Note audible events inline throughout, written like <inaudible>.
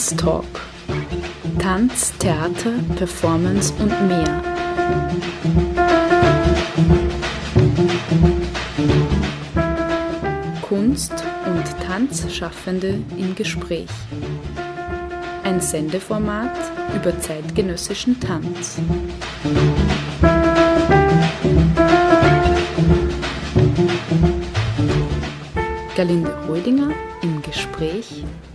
Tanztalk. Tanz, Theater, Performance und mehr. Kunst- und Tanzschaffende im Gespräch. Ein Sendeformat über zeitgenössischen Tanz.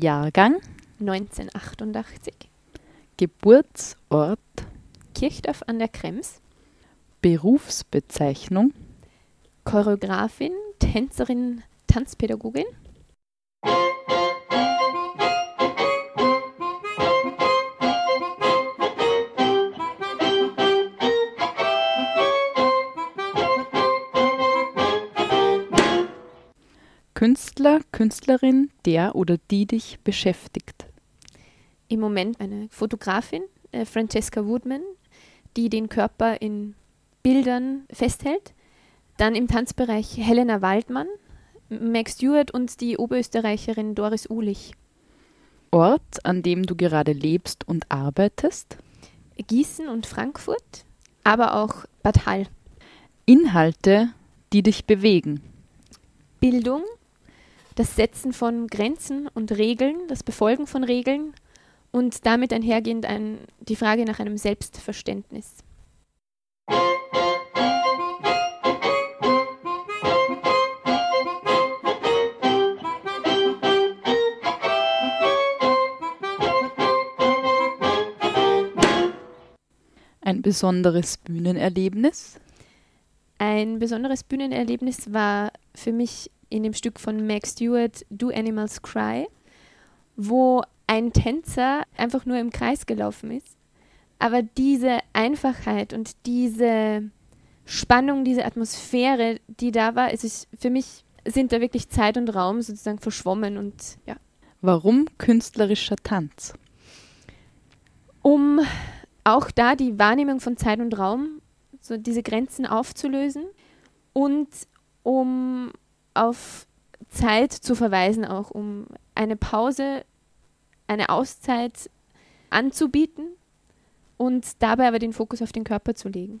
Jahrgang, 1988, Geburtsort, Kirchdorf an der Krems, Berufsbezeichnung, Choreografin, Tänzerin, Tanzpädagogin, Künstler, Künstlerin, der oder die dich beschäftigt. im Moment eine Fotografin, äh, Francesca Woodman, die den Körper in Bildern festhält. Dann im Tanzbereich Helena Waldmann, Meg Stewart und die Oberösterreicherin Doris Ulich. Ort, an dem du gerade lebst und arbeitest. Gießen und Frankfurt, aber auch Bad Hall. Inhalte, die dich bewegen. Bildung, das Setzen von Grenzen und Regeln, das Befolgen von Regeln und damit einhergehend ein, die Frage nach einem Selbstverständnis. Ein besonderes Bühnenerlebnis. Ein besonderes Bühnenerlebnis war für mich in dem Stück von Meg Stewart Do Animals Cry, wo ein Tänzer einfach nur im Kreis gelaufen ist. Aber diese Einfachheit und diese Spannung, diese Atmosphäre, die da war, es ist für mich sind da wirklich Zeit und Raum sozusagen verschwommen und ja, Warum künstlerischer Tanz? um auch da die Wahrnehmung von Zeit und Raum, so diese Grenzen aufzulösen und um auf Zeit zu verweisen, auch um eine Pause, eine Auszeit anzubieten und dabei aber den Fokus auf den Körper zu legen.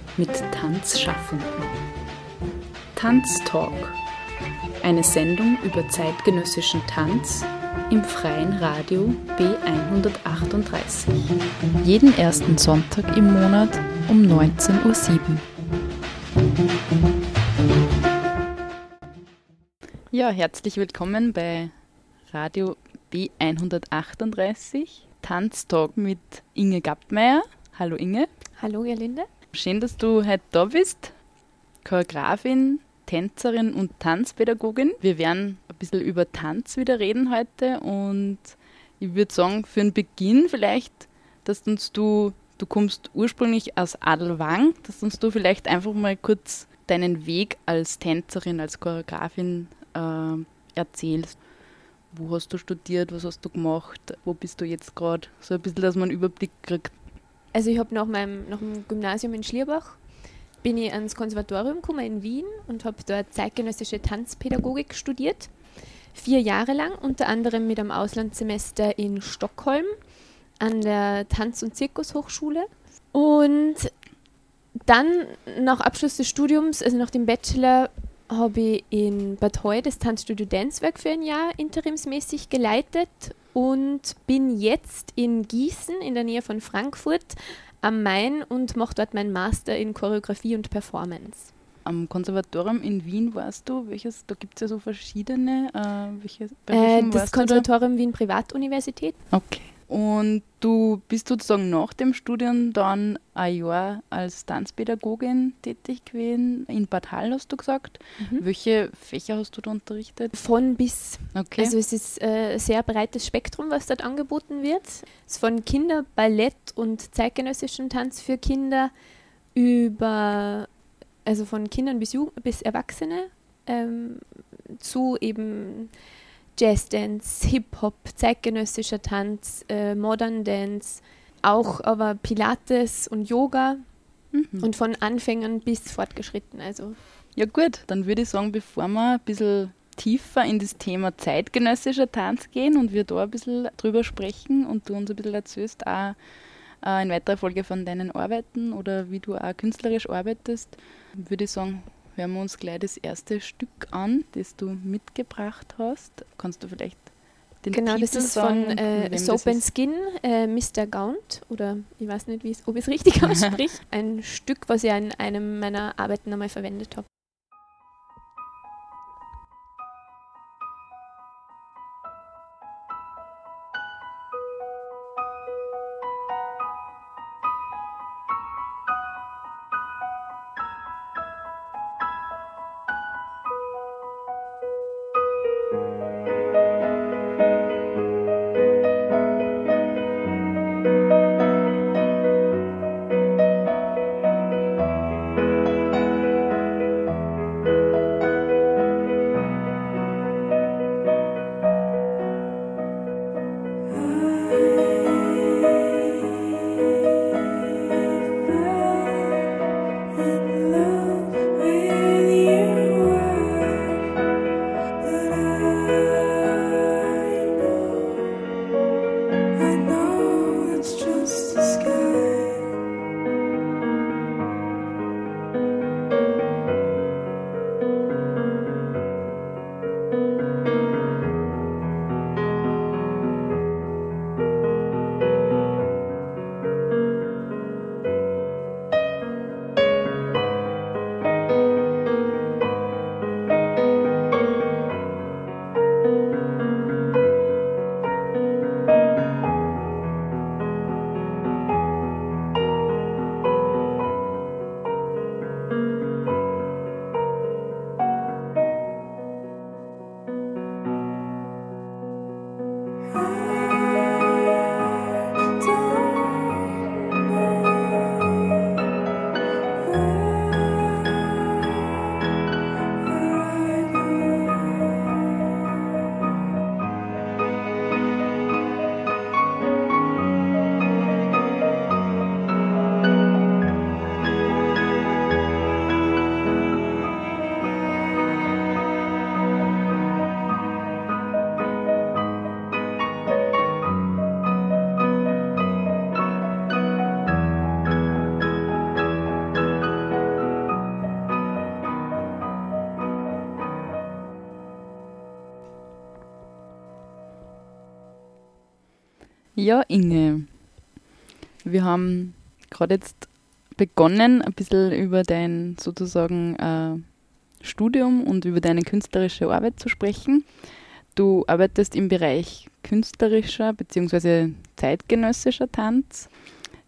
mit Tanzschaffenden. Tanztalk. Eine Sendung über zeitgenössischen Tanz im freien Radio B138. Jeden ersten Sonntag im Monat um 19.07 Uhr. Ja, herzlich willkommen bei Radio B138 Tanztalk mit Inge Gappmeier. Hallo Inge. Hallo, Gerlinde. Schön, dass du heute da bist. Choreografin, Tänzerin und Tanzpädagogin. Wir werden ein bisschen über Tanz wieder reden heute und ich würde sagen, für den Beginn vielleicht, dass uns du, du kommst ursprünglich aus Adelwang, dass uns du vielleicht einfach mal kurz deinen Weg als Tänzerin, als Choreografin äh, erzählst. Wo hast du studiert, was hast du gemacht, wo bist du jetzt gerade? So ein bisschen, dass man einen Überblick kriegt. Also ich habe nach meinem nach dem Gymnasium in Schlierbach bin ich ans Konservatorium gekommen in Wien und habe dort zeitgenössische Tanzpädagogik studiert. Vier Jahre lang, unter anderem mit einem Auslandssemester in Stockholm an der Tanz- und Zirkushochschule. Und dann nach Abschluss des Studiums, also nach dem Bachelor, habe ich in Bad Heu das Tanzstudio Dancewerk für ein Jahr interimsmäßig geleitet und bin jetzt in Gießen in der Nähe von Frankfurt am Main und mache dort meinen Master in Choreografie und Performance. Am Konservatorium in Wien warst du, welches, da gibt es ja so verschiedene, äh, welche, äh, das Konservatorium Wien Privatuniversität. Okay. Und du bist sozusagen nach dem Studium dann ein Jahr als Tanzpädagogin tätig gewesen. In Bad Hall hast du gesagt. Mhm. Welche Fächer hast du da unterrichtet? Von bis. Okay. Also es ist ein äh, sehr breites Spektrum, was dort angeboten wird. Es ist von Kinder, Ballett und zeitgenössischem Tanz für Kinder über, also von Kindern bis, Jugend bis Erwachsene ähm, zu eben Jazzdance, Hip-Hop, zeitgenössischer Tanz, äh, Modern Dance, auch aber Pilates und Yoga mhm. und von Anfängern bis fortgeschritten. Also. Ja gut, dann würde ich sagen, bevor wir ein bisschen tiefer in das Thema zeitgenössischer Tanz gehen und wir da ein bisschen drüber sprechen und du uns ein bisschen erzählst, auch äh, in weiterer Folge von deinen Arbeiten oder wie du auch künstlerisch arbeitest, würde ich sagen, hören wir uns gleich das erste Stück an, das du mitgebracht hast. Kannst du vielleicht den Genau, Titel das ist sagen, von äh, Soap and Skin, äh, Mr. Gaunt, oder ich weiß nicht, ob ich es richtig <laughs> ausspricht. Ein Stück, was ich in einem meiner Arbeiten einmal verwendet habe. Ja, Inge, wir haben gerade jetzt begonnen, ein bisschen über dein sozusagen äh, Studium und über deine künstlerische Arbeit zu sprechen. Du arbeitest im Bereich künstlerischer bzw. zeitgenössischer Tanz.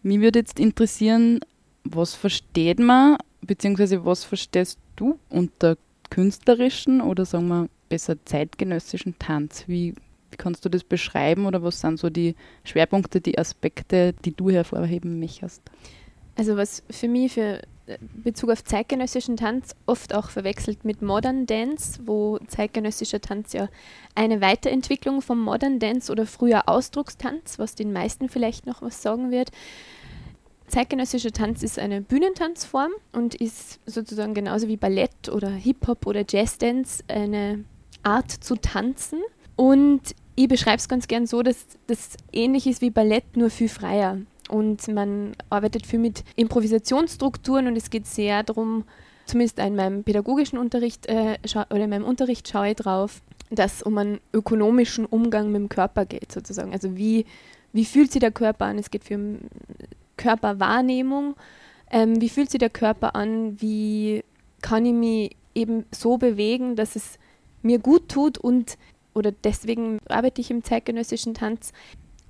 Mich würde jetzt interessieren, was versteht man bzw. was verstehst du unter künstlerischen oder sagen wir besser zeitgenössischen Tanz? Wie kannst du das beschreiben oder was sind so die Schwerpunkte, die Aspekte, die du hervorheben möchtest? Also was für mich für äh, Bezug auf zeitgenössischen Tanz oft auch verwechselt mit Modern Dance, wo zeitgenössischer Tanz ja eine Weiterentwicklung vom Modern Dance oder früher Ausdruckstanz, was den meisten vielleicht noch was sagen wird, Zeitgenössischer Tanz ist eine Bühnentanzform und ist sozusagen genauso wie Ballett oder Hip-Hop oder Jazzdance eine Art zu tanzen. Und ich beschreibe es ganz gern so, dass das ähnlich ist wie Ballett, nur viel freier. Und man arbeitet viel mit Improvisationsstrukturen und es geht sehr darum, zumindest in meinem pädagogischen Unterricht äh, oder in meinem Unterricht schaue ich drauf, dass es um einen ökonomischen Umgang mit dem Körper geht, sozusagen. Also wie, wie fühlt sich der Körper an? Es geht für Körperwahrnehmung. Ähm, wie fühlt sich der Körper an? Wie kann ich mich eben so bewegen, dass es mir gut tut und oder deswegen arbeite ich im zeitgenössischen Tanz,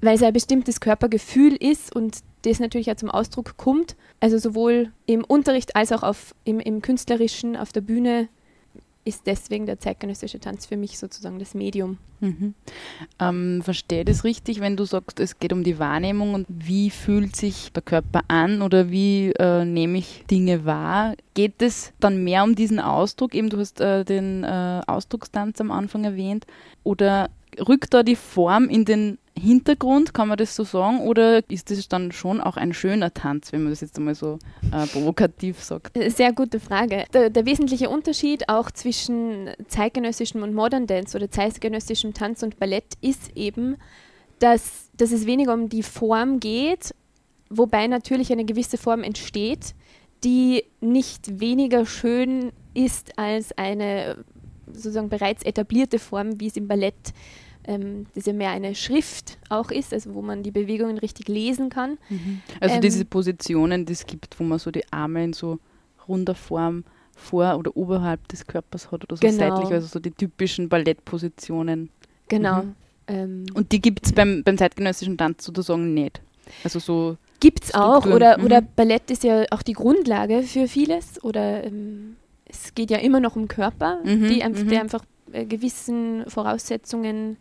weil es ein bestimmtes Körpergefühl ist und das natürlich auch zum Ausdruck kommt. Also sowohl im Unterricht als auch auf, im, im Künstlerischen, auf der Bühne ist deswegen der zeitgenössische Tanz für mich sozusagen das Medium. Mhm. Ähm, verstehe das richtig, wenn du sagst, es geht um die Wahrnehmung und wie fühlt sich der Körper an oder wie äh, nehme ich Dinge wahr? Geht es dann mehr um diesen Ausdruck? Eben, du hast äh, den äh, Ausdruckstanz am Anfang erwähnt. Oder rückt da die Form in den Hintergrund, kann man das so sagen? Oder ist das dann schon auch ein schöner Tanz, wenn man das jetzt einmal so äh, provokativ sagt? Äh, sehr gute Frage. Der, der, wesentliche Unterschied auch zwischen zeitgenössischem und Modern Dance oder zeitgenössischem Tanz und Ballett ist eben, dass, dass es weniger um die Form geht, wobei natürlich eine gewisse Form entsteht, die nicht weniger schön ist als eine sozusagen bereits etablierte Form, wie es im Ballett ist ähm, das ja mehr eine Schrift auch ist, also wo man die Bewegungen richtig lesen kann. Mhm. Also ähm, diese Positionen, die es gibt, wo man so die Arme in so runder Form vor oder oberhalb des Körpers hat oder so genau. seitlich, also so die typischen Ballettpositionen. Genau. Mhm. Ähm, Und die gibt es beim, beim zeitgenössischen Tanz sozusagen nicht. Also so Gibt es auch, oder, mhm. oder Ballett ist ja auch die Grundlage für vieles, oder ähm, es geht ja immer noch um Körper, mhm, die, der mhm. einfach äh, gewissen Voraussetzungen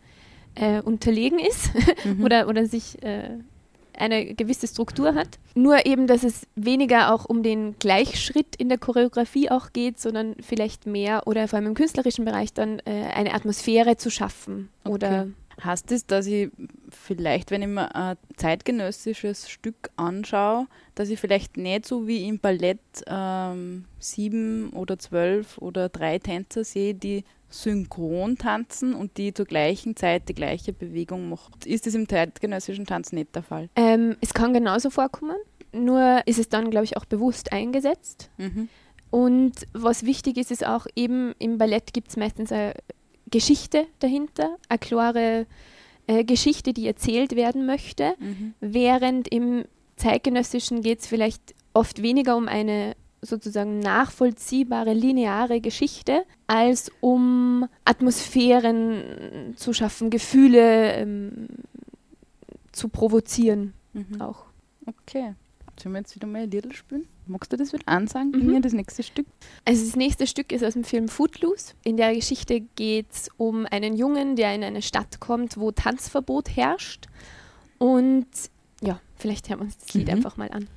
äh, unterlegen ist <laughs> mhm. oder, oder sich äh, eine gewisse Struktur hat. Nur eben, dass es weniger auch um den Gleichschritt in der Choreografie auch geht, sondern vielleicht mehr oder vor allem im künstlerischen Bereich dann äh, eine Atmosphäre zu schaffen. Okay. Oder Heißt es, dass ich vielleicht, wenn ich mir ein zeitgenössisches Stück anschaue, dass ich vielleicht nicht so wie im Ballett ähm, sieben oder zwölf oder drei Tänzer sehe, die synchron tanzen und die zur gleichen Zeit die gleiche Bewegung machen. Ist das im zeitgenössischen Tanz nicht der Fall? Ähm, es kann genauso vorkommen, nur ist es dann, glaube ich, auch bewusst eingesetzt. Mhm. Und was wichtig ist, ist auch eben im Ballett gibt es meistens eine Geschichte dahinter, eine klare äh, Geschichte, die erzählt werden möchte, mhm. während im zeitgenössischen geht es vielleicht oft weniger um eine sozusagen nachvollziehbare, lineare Geschichte, als um Atmosphären zu schaffen, Gefühle ähm, zu provozieren mhm. auch. Okay. Sollen wir jetzt wieder mal ein Lied spielen? Magst du das wieder ansagen? Mhm. das nächste Stück? Also das nächste Stück ist aus dem Film Footloose. In der Geschichte geht es um einen Jungen, der in eine Stadt kommt, wo Tanzverbot herrscht. Und ja, vielleicht hören wir uns das Lied mhm. einfach mal an.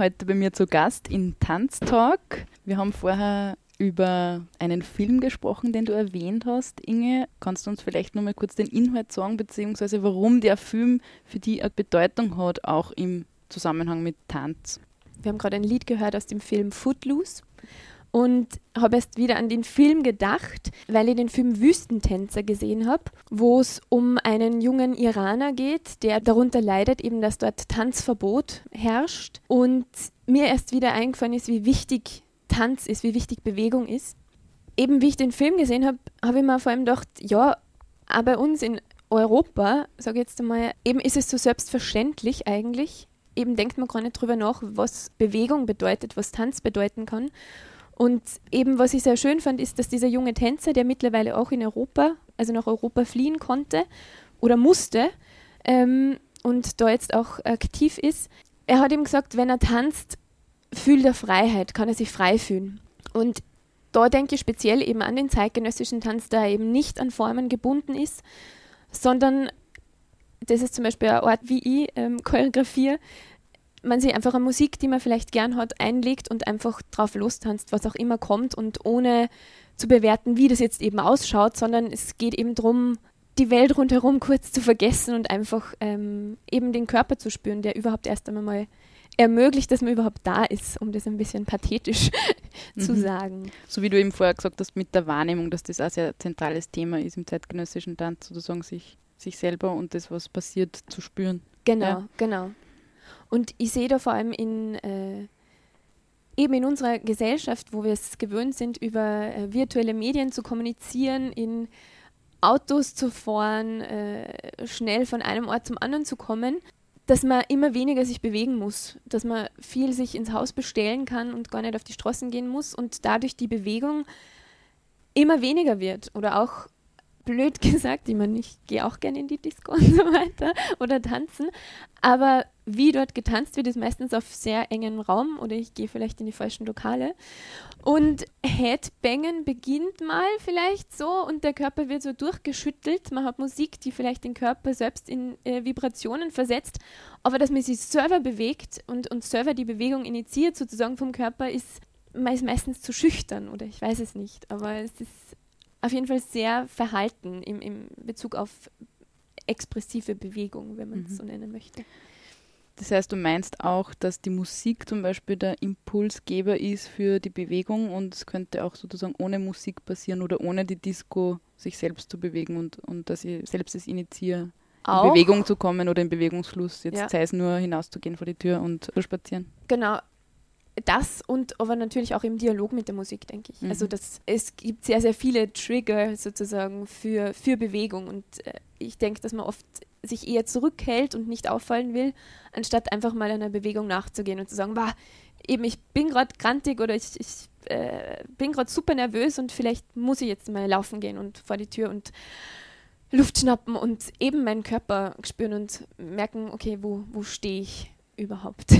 Heute bei mir zu Gast in Tanztalk. Wir haben vorher über einen Film gesprochen, den du erwähnt hast. Inge, kannst du uns vielleicht noch mal kurz den Inhalt sagen, beziehungsweise warum der Film für dich eine Bedeutung hat, auch im Zusammenhang mit Tanz? Wir haben gerade ein Lied gehört aus dem Film Footloose und habe erst wieder an den Film gedacht, weil ich den Film Wüstentänzer gesehen habe, wo es um einen jungen Iraner geht, der darunter leidet, eben dass dort Tanzverbot herrscht und mir erst wieder eingefallen ist, wie wichtig Tanz ist, wie wichtig Bewegung ist. Eben wie ich den Film gesehen habe, habe ich mir vor allem gedacht, ja, aber bei uns in Europa, sage ich jetzt einmal, eben ist es so selbstverständlich eigentlich. Eben denkt man gar nicht drüber nach, was Bewegung bedeutet, was Tanz bedeuten kann. Und eben, was ich sehr schön fand, ist, dass dieser junge Tänzer, der mittlerweile auch in Europa, also nach Europa fliehen konnte oder musste ähm, und da jetzt auch aktiv ist, er hat ihm gesagt, wenn er tanzt, fühlt er Freiheit, kann er sich frei fühlen. Und da denke ich speziell eben an den zeitgenössischen Tanz, der eben nicht an Formen gebunden ist, sondern das ist zum Beispiel ein Ort, wie ich ähm, choreografiere, man sich einfach eine Musik, die man vielleicht gern hat, einlegt und einfach drauf lostanzt, was auch immer kommt und ohne zu bewerten, wie das jetzt eben ausschaut, sondern es geht eben darum, die Welt rundherum kurz zu vergessen und einfach ähm, eben den Körper zu spüren, der überhaupt erst einmal mal ermöglicht, dass man überhaupt da ist, um das ein bisschen pathetisch <laughs> zu mhm. sagen. So wie du eben vorher gesagt hast mit der Wahrnehmung, dass das auch sehr zentrales Thema ist im zeitgenössischen Tanz, sozusagen sich, sich selber und das, was passiert, zu spüren. Genau, ja. genau. Und ich sehe da vor allem in äh, eben in unserer Gesellschaft, wo wir es gewöhnt sind, über äh, virtuelle Medien zu kommunizieren, in Autos zu fahren, äh, schnell von einem Ort zum anderen zu kommen, dass man immer weniger sich bewegen muss, dass man viel sich ins Haus bestellen kann und gar nicht auf die Straßen gehen muss und dadurch die Bewegung immer weniger wird. Oder auch blöd <laughs> gesagt, ich meine, ich gehe auch gerne in die Disco und so weiter oder tanzen, aber wie dort getanzt wird, ist meistens auf sehr engen Raum oder ich gehe vielleicht in die falschen Lokale. Und Headbangen beginnt mal vielleicht so und der Körper wird so durchgeschüttelt. Man hat Musik, die vielleicht den Körper selbst in äh, Vibrationen versetzt, aber dass man sich selber bewegt und, und selber die Bewegung initiiert sozusagen vom Körper, ist, man ist meistens zu schüchtern oder ich weiß es nicht, aber es ist auf jeden Fall sehr verhalten im, im Bezug auf expressive Bewegung, wenn man es mhm. so nennen möchte. Das heißt, du meinst auch, dass die Musik zum Beispiel der Impulsgeber ist für die Bewegung und es könnte auch sozusagen ohne Musik passieren oder ohne die Disco sich selbst zu bewegen und, und dass ich selbst es initiiere, auch? in Bewegung zu kommen oder in Bewegungsfluss. Jetzt ja. sei es nur hinauszugehen vor die Tür und zu spazieren. Genau, das und aber natürlich auch im Dialog mit der Musik, denke ich. Also mhm. Also das, es gibt sehr, sehr viele Trigger sozusagen für, für Bewegung und äh, ich denke, dass man oft sich eher zurückhält und nicht auffallen will, anstatt einfach mal einer Bewegung nachzugehen und zu sagen, bah, eben ich bin gerade grantig oder ich, ich äh, bin gerade super nervös und vielleicht muss ich jetzt mal laufen gehen und vor die Tür und Luft schnappen und eben meinen Körper spüren und merken, okay, wo, wo stehe ich überhaupt?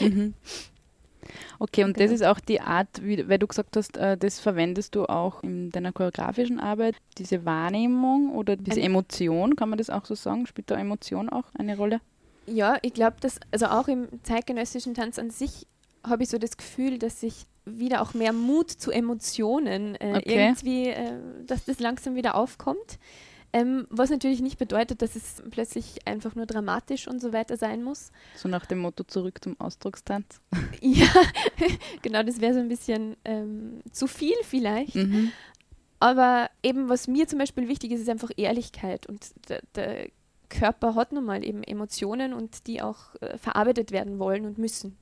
Mhm. <laughs> Okay, und genau. das ist auch die Art, wie, weil du gesagt hast, äh, das verwendest du auch in deiner choreografischen Arbeit, diese Wahrnehmung oder diese Emotion, kann man das auch so sagen? Spielt da Emotion auch eine Rolle? Ja, ich glaube, dass, also auch im zeitgenössischen Tanz an sich habe ich so das Gefühl, dass ich wieder auch mehr Mut zu Emotionen äh, okay. irgendwie, äh, dass das langsam wieder aufkommt. Ähm, was natürlich nicht bedeutet, dass es plötzlich einfach nur dramatisch und so weiter sein muss. So nach dem Motto zurück zum Ausdruckstanz. <laughs> ja, <laughs> genau, das wäre so ein bisschen ähm, zu viel vielleicht. Mhm. Aber eben, was mir zum Beispiel wichtig ist, ist einfach Ehrlichkeit. Und der, der Körper hat nun mal eben Emotionen und die auch äh, verarbeitet werden wollen und müssen,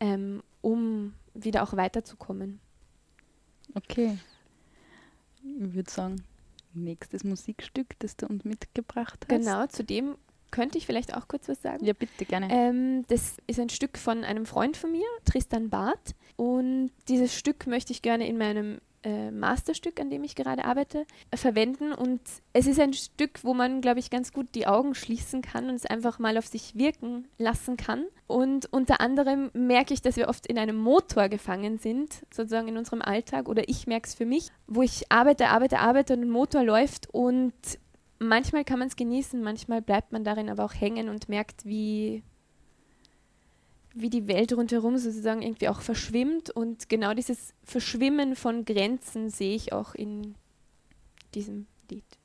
ähm, um wieder auch weiterzukommen. Okay. Ich würde sagen, nächstes Musikstück, das du uns mitgebracht hast. Genau, zu dem könnte ich vielleicht auch kurz was sagen. Ja, bitte, gerne. Ähm, das ist ein Stück von einem Freund von mir, Tristan Barth. Und dieses Stück möchte ich gerne in meinem äh, Masterstück, an dem ich gerade arbeite, äh, verwenden. Und es ist ein Stück, wo man, glaube ich, ganz gut die Augen schließen kann und es einfach mal auf sich wirken lassen kann. Und unter anderem merke ich, dass wir oft in einem Motor gefangen sind, sozusagen in unserem Alltag. Oder ich merke es für mich, wo ich arbeite, arbeite, arbeite und ein Motor läuft und manchmal kann man es genießen, manchmal bleibt man darin aber auch hängen und merkt, wie wie die Welt rundherum sozusagen irgendwie auch verschwimmt und genau dieses Verschwimmen von Grenzen sehe ich auch in diesem Lied.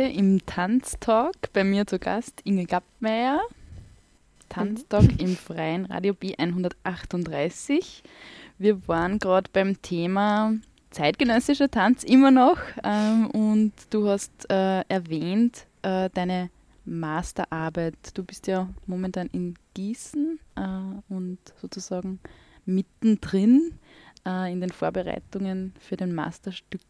Heute im Tanztalk bei mir zu Gast Inge Gappmeier. Tanztalk mhm. im freien Radio B138. Wir waren gerade beim Thema zeitgenössischer Tanz immer noch ähm, und du hast äh, erwähnt äh, deine Masterarbeit. Du bist ja momentan in Gießen äh, und sozusagen mittendrin äh, in den Vorbereitungen für den Masterstück.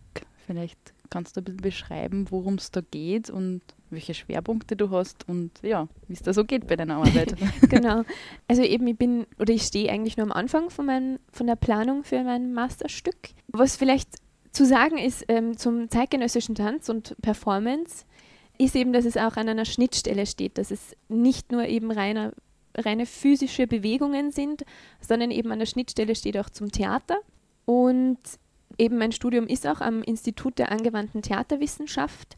Vielleicht kannst du ein bisschen beschreiben, worum es da geht und welche Schwerpunkte du hast und ja, wie es da so geht bei deiner Arbeit. <laughs> genau. Also eben, ich bin oder ich stehe eigentlich nur am Anfang von, mein, von der Planung für mein Masterstück. Was vielleicht zu sagen ist ähm, zum zeitgenössischen Tanz und Performance, ist eben, dass es auch an einer Schnittstelle steht, dass es nicht nur eben reiner, reine physische Bewegungen sind, sondern eben an der Schnittstelle steht auch zum Theater. Und eben mein Studium ist auch am Institut der angewandten Theaterwissenschaft,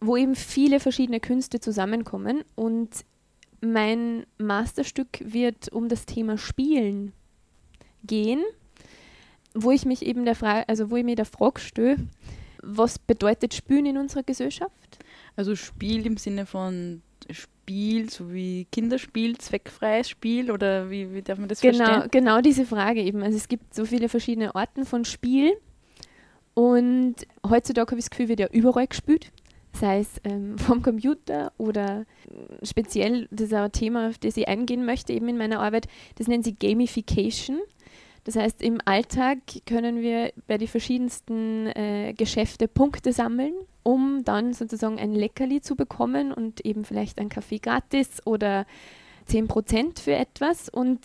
wo eben viele verschiedene Künste zusammenkommen. Und mein Masterstück wird um das Thema Spielen gehen, wo ich mich eben der Frage, also wo ich mir der Frage stelle, was bedeutet Spielen in unserer Gesellschaft? Also Spiel im Sinne von Spiel, so wie Kinderspiel, zweckfreies Spiel oder wie, wie darf man das genau, verstehen? Genau diese Frage eben. Also es gibt so viele verschiedene Arten von Spiel und heutzutage habe ich das Gefühl, wird ja überall gespielt. Sei es ähm, <laughs> vom Computer oder speziell, das ist auch ein Thema, auf das ich eingehen möchte, eben in meiner Arbeit, das nennen sie Gamification. Das heißt, im Alltag können wir bei den verschiedensten äh, Geschäfte Punkte sammeln, um dann sozusagen ein Leckerli zu bekommen und eben vielleicht ein Kaffee gratis oder 10% für etwas. Und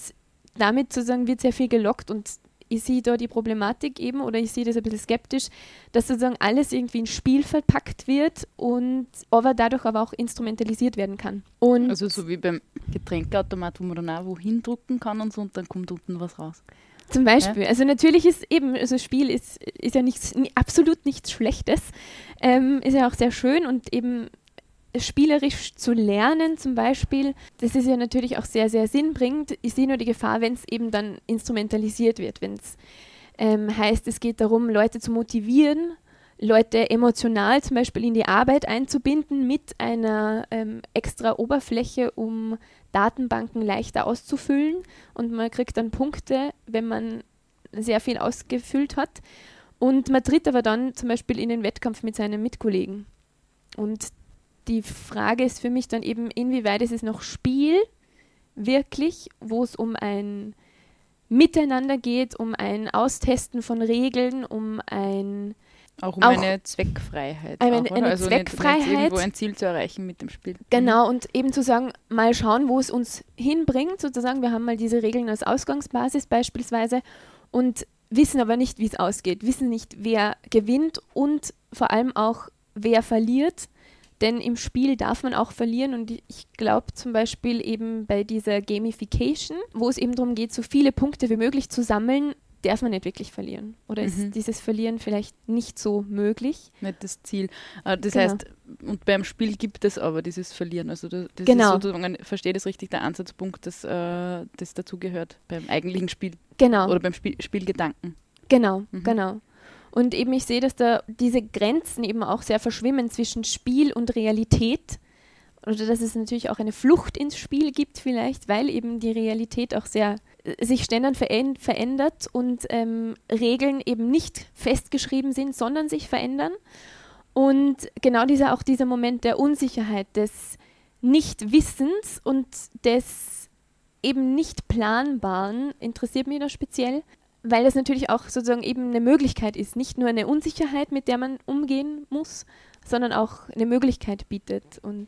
damit sozusagen wird sehr viel gelockt und ich sehe da die Problematik eben oder ich sehe das ein bisschen skeptisch, dass sozusagen alles irgendwie in Spiel verpackt wird und aber dadurch aber auch instrumentalisiert werden kann. Und also so wie beim Getränkeautomat, wo man dann auch wohin drucken kann und so und dann kommt unten was raus. Zum Beispiel. Ja? Also natürlich ist eben, also Spiel ist, ist ja nichts, absolut nichts Schlechtes. Ähm, ist ja auch sehr schön und eben spielerisch zu lernen zum Beispiel, das ist ja natürlich auch sehr, sehr sinnbringend. Ich sehe nur die Gefahr, wenn es eben dann instrumentalisiert wird, wenn es ähm, heißt, es geht darum, Leute zu motivieren, Leute emotional zum Beispiel in die Arbeit einzubinden mit einer ähm, extra Oberfläche, um Datenbanken leichter auszufüllen und man kriegt dann Punkte, wenn man sehr viel ausgefüllt hat. Und man tritt aber dann zum Beispiel in den Wettkampf mit seinen Mitkollegen. Und die Frage ist für mich dann eben, inwieweit ist es noch Spiel wirklich, wo es um ein Miteinander geht, um ein Austesten von Regeln, um ein auch um auch eine Zweckfreiheit. Eine, auch, eine also Zweckfreiheit. Nicht, nicht irgendwo ein Ziel zu erreichen mit dem Spiel. Genau, und eben zu sagen, mal schauen, wo es uns hinbringt, sozusagen. Wir haben mal diese Regeln als Ausgangsbasis beispielsweise und wissen aber nicht, wie es ausgeht, wissen nicht, wer gewinnt und vor allem auch, wer verliert. Denn im Spiel darf man auch verlieren und ich glaube zum Beispiel eben bei dieser Gamification, wo es eben darum geht, so viele Punkte wie möglich zu sammeln, darf man nicht wirklich verlieren. Oder mhm. ist dieses Verlieren vielleicht nicht so möglich? Nicht das Ziel. Ah, das genau. heißt, und beim Spiel gibt es aber dieses Verlieren. Also das genau. ist sozusagen, verstehe das richtig, der Ansatzpunkt, dass äh, das dazugehört beim eigentlichen Spiel. Genau. Oder beim Spiel, Spielgedanken. Genau, mhm. genau. Und eben ich sehe, dass da diese Grenzen eben auch sehr verschwimmen zwischen Spiel und Realität. Oder dass es natürlich auch eine Flucht ins Spiel gibt vielleicht, weil eben die Realität auch sehr sich ständig verändert und ähm, Regeln eben nicht festgeschrieben sind, sondern sich verändern. Und genau dieser auch dieser Moment der Unsicherheit, des Nichtwissens und des eben nicht planbaren interessiert mich da speziell, weil das natürlich auch sozusagen eben eine Möglichkeit ist, nicht nur eine Unsicherheit, mit der man umgehen muss, sondern auch eine Möglichkeit bietet und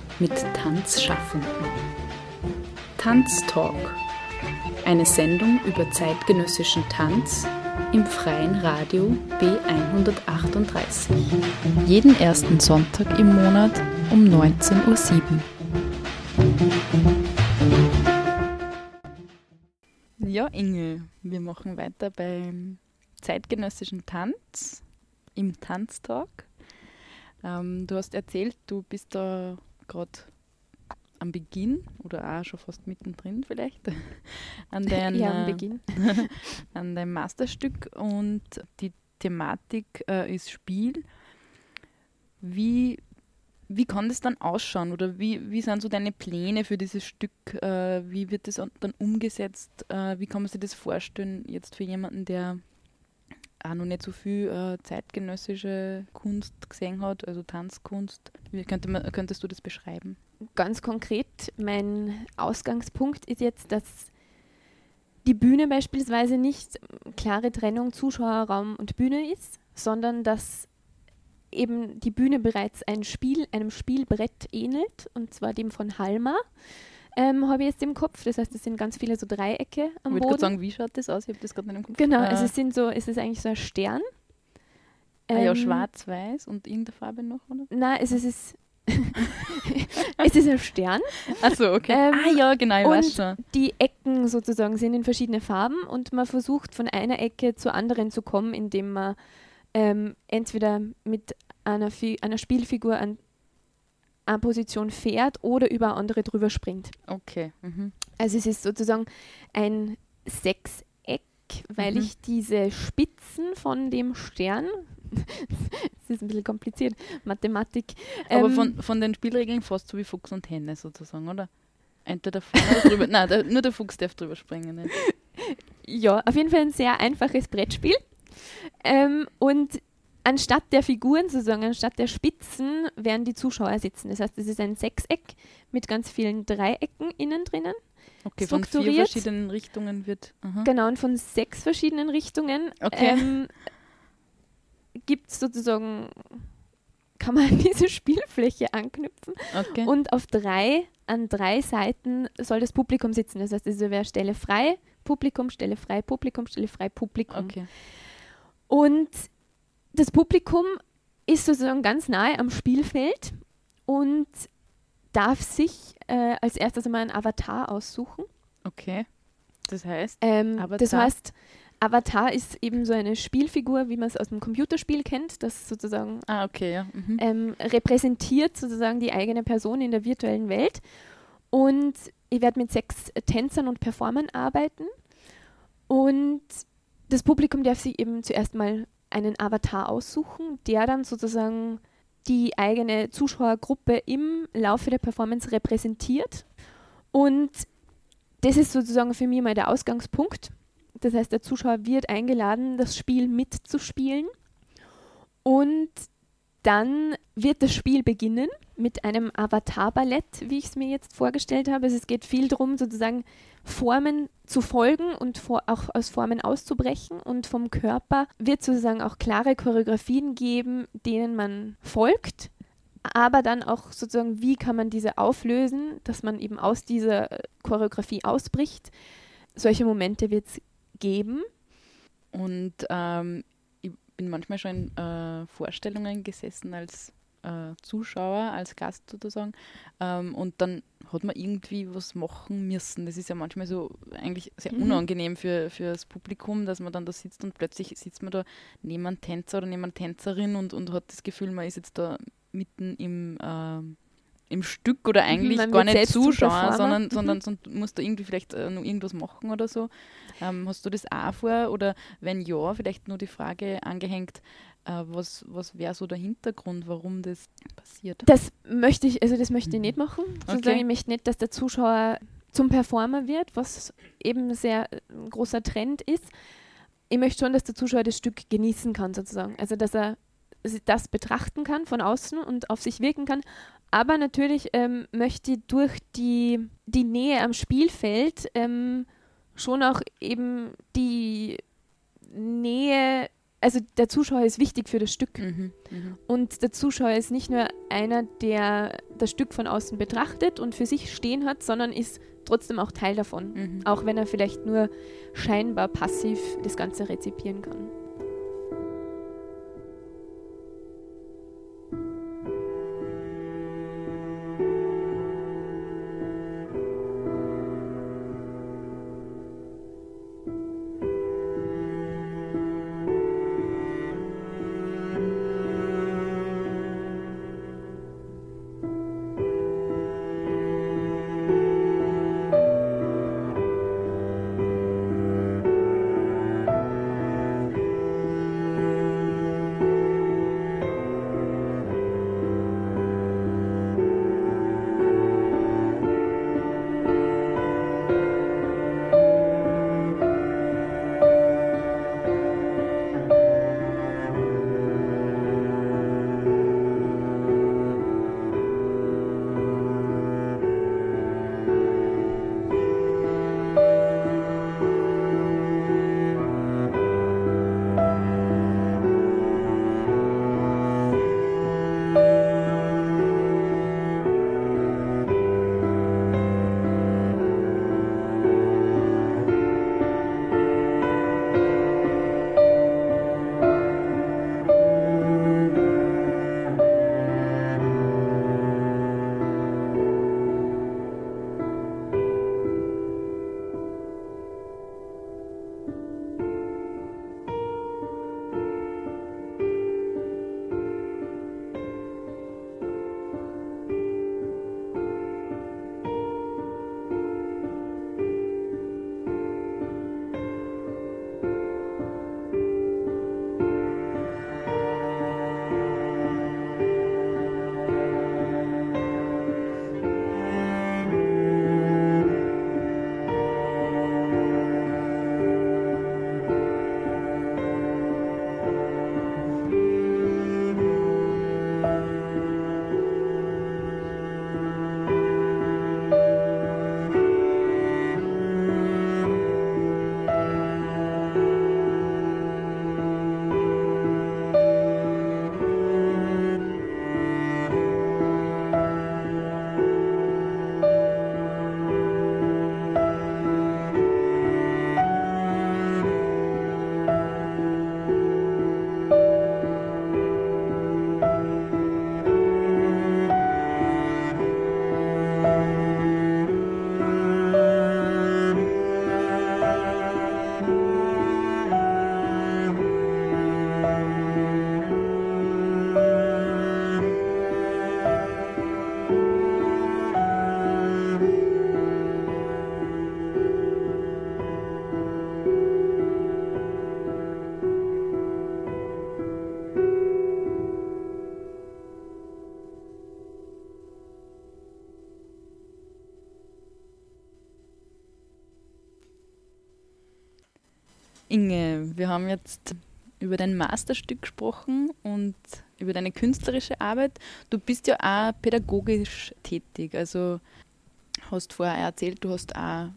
mit Tanzschaffenden. Tanztalk. Eine Sendung über zeitgenössischen Tanz im freien Radio B138. Jeden ersten Sonntag im Monat um 19.07 Uhr. Ja, Inge, wir machen weiter beim zeitgenössischen Tanz im Tanztalk. Ähm, du hast erzählt, du bist da gerade am Beginn oder auch schon fast mittendrin vielleicht <laughs> an, dein, ja, am Beginn. <laughs> an deinem Masterstück und die Thematik äh, ist Spiel. Wie, wie kann das dann ausschauen oder wie, wie sind so deine Pläne für dieses Stück? Äh, wie wird das dann umgesetzt? Äh, wie kann man sich das vorstellen jetzt für jemanden, der auch noch nicht so viel äh, zeitgenössische Kunst gesehen hat, also Tanzkunst. Wie könnte man, könntest du das beschreiben? Ganz konkret, mein Ausgangspunkt ist jetzt, dass die Bühne beispielsweise nicht klare Trennung Zuschauerraum und Bühne ist, sondern dass eben die Bühne bereits ein Spiel, einem Spielbrett ähnelt, und zwar dem von Halma ähm, habe ich jetzt im Kopf. Das heißt, es sind ganz viele so Dreiecke am ich Boden. Ich sagen, wie schaut das aus? Ich habe das gerade nicht im Kopf. Genau, äh. also es, sind so, es ist eigentlich so ein Stern. Ähm, ah ja, ähm, schwarz-weiß und irgendeine Farbe noch, oder? Nein, es ist, es ist <laughs> ein Stern. Achso, okay. Ähm, ah ja, genau, ich weiß schon. Die Ecken sozusagen sind in verschiedene Farben und man versucht von einer Ecke zur anderen zu kommen, indem man ähm, entweder mit einer, einer Spielfigur an eine Position fährt oder über andere drüber springt. Okay. Mhm. Also es ist sozusagen ein Sechseck, weil mhm. ich diese Spitzen von dem Stern, <laughs> das ist ein bisschen kompliziert, Mathematik. Aber ähm, von, von den Spielregeln fast so wie Fuchs und Henne sozusagen, oder? Entweder vorne drüber, nein, der, nur der Fuchs darf drüber springen. Nicht? Ja, auf jeden Fall ein sehr einfaches Brettspiel. Ähm, und anstatt der Figuren sozusagen, anstatt der Spitzen, werden die Zuschauer sitzen. Das heißt, es ist ein Sechseck mit ganz vielen Dreiecken innen drinnen. Okay, von vier verschiedenen Richtungen wird. Aha. Genau, und von sechs verschiedenen Richtungen okay. ähm, gibt es sozusagen, kann man an <laughs> diese Spielfläche anknüpfen. Okay. Und auf drei, an drei Seiten soll das Publikum sitzen. Das heißt, es wäre Stelle frei, Publikum, Stelle frei, Publikum, Stelle frei, Publikum. Okay. Und das Publikum ist sozusagen ganz nahe am Spielfeld und darf sich äh, als erstes einmal einen Avatar aussuchen. Okay. Das heißt? Ähm, Avatar. Das heißt, Avatar ist eben so eine Spielfigur, wie man es aus dem Computerspiel kennt, das sozusagen ah, okay, ja. mhm. ähm, repräsentiert sozusagen die eigene Person in der virtuellen Welt. Und ich werde mit sechs Tänzern und Performern arbeiten. Und das Publikum darf sich eben zuerst mal einen Avatar aussuchen, der dann sozusagen die eigene Zuschauergruppe im Laufe der Performance repräsentiert. Und das ist sozusagen für mich mal der Ausgangspunkt. Das heißt, der Zuschauer wird eingeladen, das Spiel mitzuspielen. Und dann wird das Spiel beginnen mit einem Avatar-Ballett, wie ich es mir jetzt vorgestellt habe. Also es geht viel darum, sozusagen Formen zu folgen und vor, auch aus Formen auszubrechen. Und vom Körper wird sozusagen auch klare Choreografien geben, denen man folgt. Aber dann auch sozusagen, wie kann man diese auflösen, dass man eben aus dieser Choreografie ausbricht. Solche Momente wird es geben. Und ähm, bin manchmal schon in äh, Vorstellungen gesessen als äh, Zuschauer, als Gast sozusagen. Ähm, und dann hat man irgendwie was machen müssen. Das ist ja manchmal so eigentlich sehr mhm. unangenehm für, für das Publikum, dass man dann da sitzt und plötzlich sitzt man da neben einem Tänzer oder neben einer Tänzerin und, und hat das Gefühl, man ist jetzt da mitten im, äh, im Stück oder eigentlich man gar nicht Zuschauer, sondern, mhm. sondern, sondern musst du irgendwie vielleicht äh, noch irgendwas machen oder so. Ähm, hast du das auch vor? Oder wenn ja, vielleicht nur die Frage angehängt, Äh, was was wäre so der Hintergrund, warum das passiert? Das möchte ich, also das möchte ich Mhm. nicht machen. Okay. Ich möchte nicht, dass der Zuschauer zum Performer wird, was eben sehr äh, ein großer Trend ist. Ich möchte schon, dass der Zuschauer das Stück genießen kann, sozusagen. Also, dass er das betrachten kann von außen und auf sich wirken kann. Aber natürlich ähm, möchte ich durch die, die Nähe am Spielfeld ähm, schon auch eben die Nähe, also der Zuschauer ist wichtig für das Stück. Mhm. Mhm. Und der Zuschauer ist nicht nur einer, der das Stück von außen betrachtet und für sich stehen hat, sondern ist trotzdem auch Teil davon. Mhm. Auch wenn er vielleicht nur scheinbar passiv das Ganze rezipieren kann. Wir haben jetzt über dein Masterstück gesprochen und über deine künstlerische Arbeit. Du bist ja auch pädagogisch tätig. Also hast vorher erzählt, du hast auch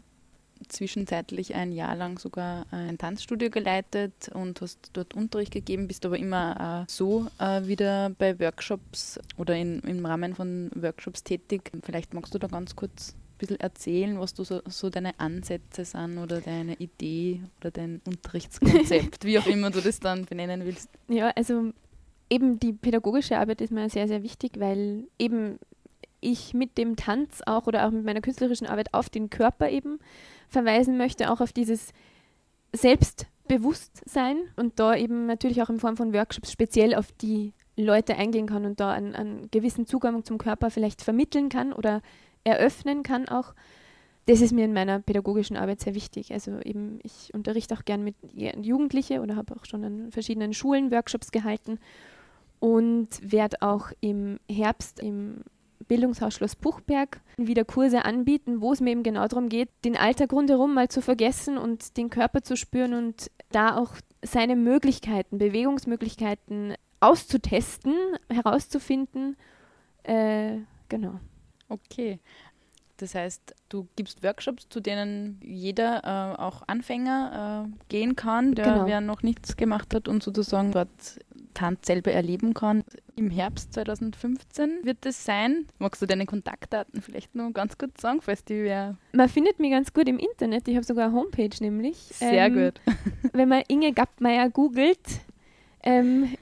zwischenzeitlich ein Jahr lang sogar ein Tanzstudio geleitet und hast dort Unterricht gegeben, bist aber immer so äh, wieder bei Workshops oder in, im Rahmen von Workshops tätig. Vielleicht magst du da ganz kurz bisschen erzählen, was du so, so deine Ansätze sind oder deine Idee oder dein Unterrichtskonzept, wie auch immer du das dann benennen willst. Ja, also eben die pädagogische Arbeit ist mir sehr, sehr wichtig, weil eben ich mit dem Tanz auch oder auch mit meiner künstlerischen Arbeit auf den Körper eben verweisen möchte, auch auf dieses Selbstbewusstsein und da eben natürlich auch in Form von Workshops speziell auf die Leute eingehen kann und da einen, einen gewissen Zugang zum Körper vielleicht vermitteln kann oder eröffnen kann auch. das ist mir in meiner pädagogischen Arbeit sehr wichtig. Also eben, ich unterrichte auch gern mit Jugendlichen oder habe auch schon an verschiedenen Schulen Workshops gehalten und werde auch im Herbst im Bildungshaus Schloss Buchberg wieder Kurse anbieten, wo es mir eben genau darum geht, den Alltag rundherum mal zu vergessen und den Körper zu spüren und da auch seine Möglichkeiten, Bewegungsmöglichkeiten auszutesten, herauszufinden. Äh, genau. Okay. Das heißt, du gibst Workshops, zu denen jeder, äh, auch Anfänger, äh, gehen kann, der genau. wer noch nichts gemacht hat und sozusagen dort Tanz selber erleben kann. Im Herbst 2015 wird das sein. Magst du deine Kontaktdaten vielleicht noch ganz kurz sagen, falls die wer. Man findet mich ganz gut im Internet. Ich habe sogar eine Homepage nämlich. Sehr ähm, gut. <laughs> wenn man Inge Gappmeier googelt, ähm,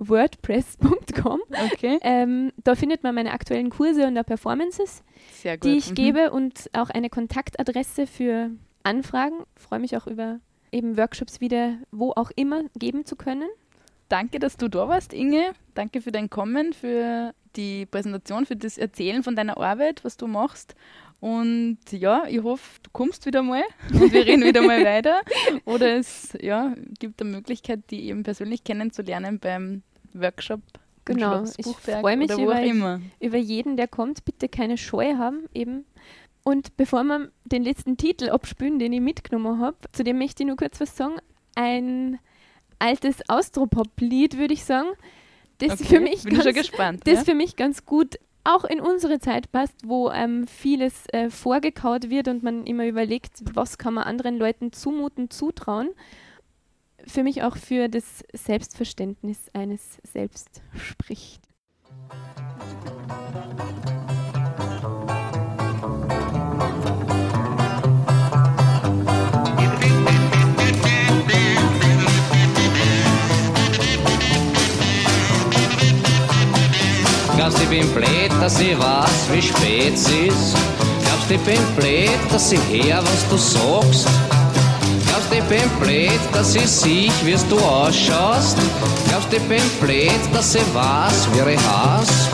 ingegappmeier.wordpress.com. Okay. Ähm, da findet man meine aktuellen Kurse und Performances, die ich mhm. gebe und auch eine Kontaktadresse für Anfragen. Ich freue mich auch über eben Workshops wieder wo auch immer geben zu können. Danke, dass du da warst, Inge. Danke für dein Kommen, für die Präsentation, für das Erzählen von deiner Arbeit, was du machst. Und ja, ich hoffe, du kommst wieder mal und wir reden wieder mal <laughs> weiter. Oder es ja, gibt eine Möglichkeit, die eben persönlich kennenzulernen beim Workshop. Genau, ich freue mich über, über jeden, der kommt. Bitte keine Scheu haben, eben und bevor wir den letzten Titel abspülen, den ich mitgenommen habe, zu dem möchte ich nur kurz was sagen. Ein altes Austropop-Lied, würde ich sagen, das, okay, für mich ganz, gespannt, das ja? für mich ganz gut auch in unsere Zeit passt, wo ähm, vieles äh, vorgekaut wird und man immer überlegt, was kann man anderen Leuten zumuten, zutrauen. Für mich auch für das Selbstverständnis eines Selbst spricht. Glaubst ich bin blöd, dass ich weiß, wie spät es ist? Glaubst ich bin blöd, dass ich her, was du sagst? Glaubst ich bin blöd, dass ich sieh, wie du ausschaust? Glaubst ich bin blöd, dass ich weiß, wie ich heiß?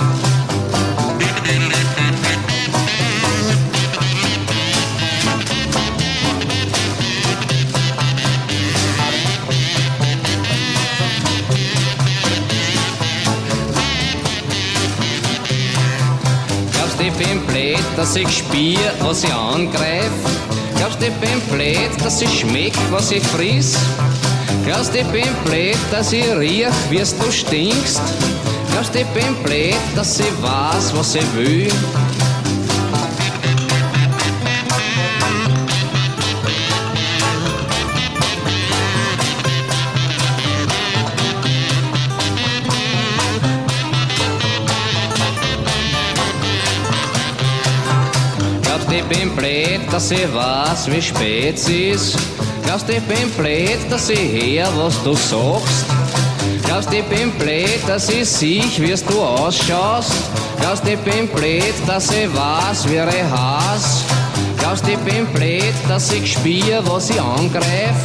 bin blöd, dass ich spiel, was ich angreif? Du, ich bin blöd, dass ich schmeck, was ich friss? Du, ich bin blöd, dass ich riech, wie du stinkst? Du, ich bin blöd, dass ich weiß, was ich will? Bin blöd, dass ich weiß, wie spät es ist. Glaubst ich bin blöd, dass ich her, was du sagst? Glaubst ich bin blöd, dass ich sieh, wie du ausschaust? Glaubst ich bin blöd, dass ich weiß, wie ich hasse? Glaubst ich bin blöd, dass ich spür, was ich angreif?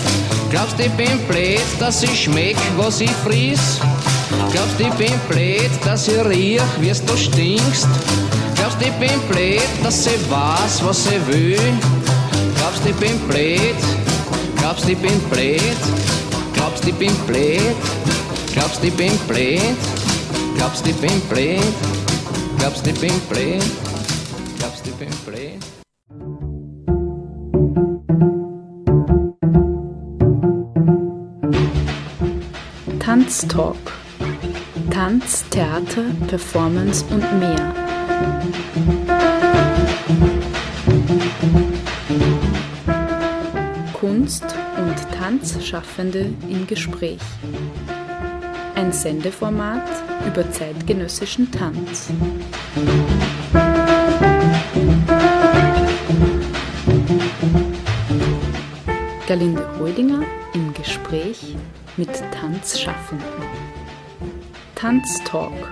Glaubst ich bin blöd, dass ich schmeck, was ich friss? Glaubst ich bin blöd, dass ich riech, wie du stinkst? Bin blöd, dass ich weiß, was ich will? Glaubst ich bin blöd? Glaubst ich bin blöd? Glaubst ich bin blöd? Glaubst ich bin blöd? Glaubst ich bin blöd? Glaubst ich bin blöd? Glaubst ich bin blöd? Tanztalk. Tanz, Theater, Performance und mehr. Kunst- und Tanzschaffende im Gespräch. Ein Sendeformat über zeitgenössischen Tanz. Galinde Rödinger im Gespräch mit Tanzschaffenden. Tanztalk